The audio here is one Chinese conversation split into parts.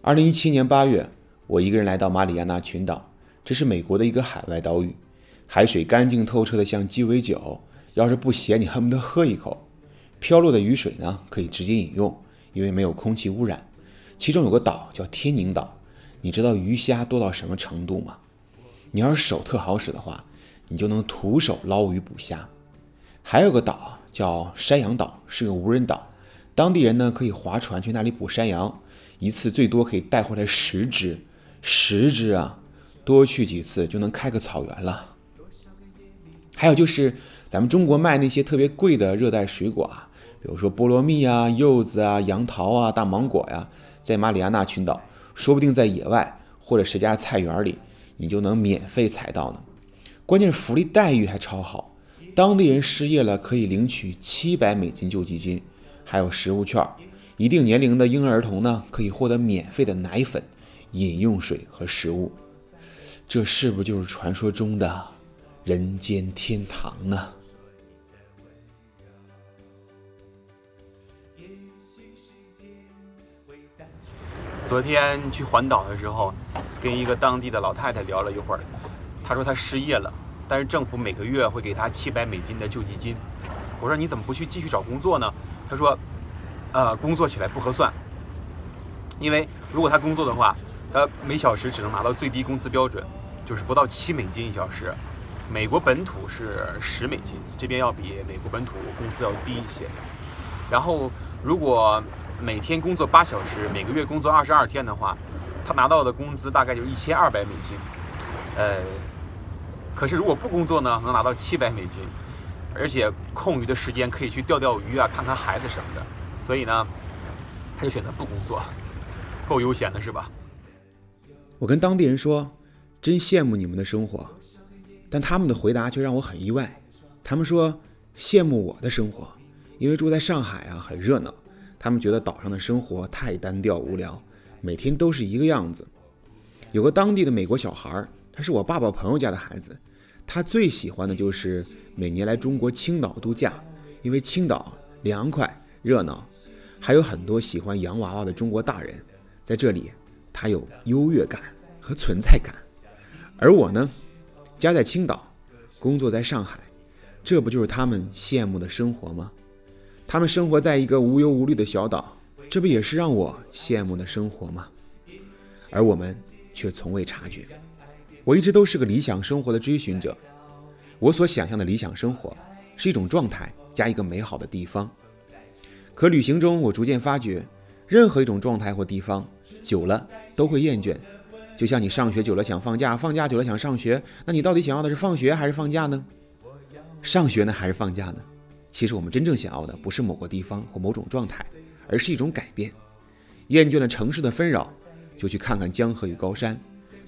二零一七年八月，我一个人来到马里亚纳群岛，这是美国的一个海外岛屿，海水干净透彻的像鸡尾酒，要是不咸，你恨不得喝一口。飘落的雨水呢，可以直接饮用，因为没有空气污染。其中有个岛叫天宁岛，你知道鱼虾多到什么程度吗？你要是手特好使的话，你就能徒手捞鱼捕虾。还有个岛叫山羊岛，是个无人岛，当地人呢可以划船去那里捕山羊。一次最多可以带回来十只，十只啊，多去几次就能开个草原了。还有就是咱们中国卖那些特别贵的热带水果啊，比如说菠萝蜜啊、柚子啊、杨桃啊、大芒果呀，在马里亚纳群岛，说不定在野外或者谁家菜园里，你就能免费采到呢。关键是福利待遇还超好，当地人失业了可以领取七百美金救济金，还有食物券。一定年龄的婴儿儿童呢，可以获得免费的奶粉、饮用水和食物。这是不是就是传说中的人间天堂呢？昨天去环岛的时候，跟一个当地的老太太聊了一会儿，她说她失业了，但是政府每个月会给她七百美金的救济金。我说你怎么不去继续找工作呢？她说。呃，工作起来不合算，因为如果他工作的话，他每小时只能拿到最低工资标准，就是不到七美金一小时。美国本土是十美金，这边要比美国本土工资要低一些。然后，如果每天工作八小时，每个月工作二十二天的话，他拿到的工资大概就一千二百美金。呃，可是如果不工作呢，能拿到七百美金，而且空余的时间可以去钓钓鱼啊，看看孩子什么的。所以呢，他就选择不工作，够悠闲的是吧？我跟当地人说，真羡慕你们的生活，但他们的回答却让我很意外。他们说羡慕我的生活，因为住在上海啊很热闹，他们觉得岛上的生活太单调无聊，每天都是一个样子。有个当地的美国小孩，他是我爸爸朋友家的孩子，他最喜欢的就是每年来中国青岛度假，因为青岛凉快热闹。还有很多喜欢洋娃娃的中国大人，在这里，他有优越感和存在感。而我呢，家在青岛，工作在上海，这不就是他们羡慕的生活吗？他们生活在一个无忧无虑的小岛，这不也是让我羡慕的生活吗？而我们却从未察觉。我一直都是个理想生活的追寻者，我所想象的理想生活，是一种状态加一个美好的地方。可旅行中，我逐渐发觉，任何一种状态或地方久了都会厌倦。就像你上学久了想放假，放假久了想上学，那你到底想要的是放学还是放假呢？上学呢还是放假呢？其实我们真正想要的不是某个地方或某种状态，而是一种改变。厌倦了城市的纷扰，就去看看江河与高山；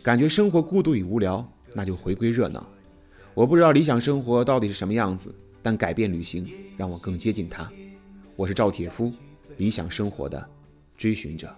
感觉生活孤独与无聊，那就回归热闹。我不知道理想生活到底是什么样子，但改变旅行让我更接近它。我是赵铁夫，理想生活的追寻者。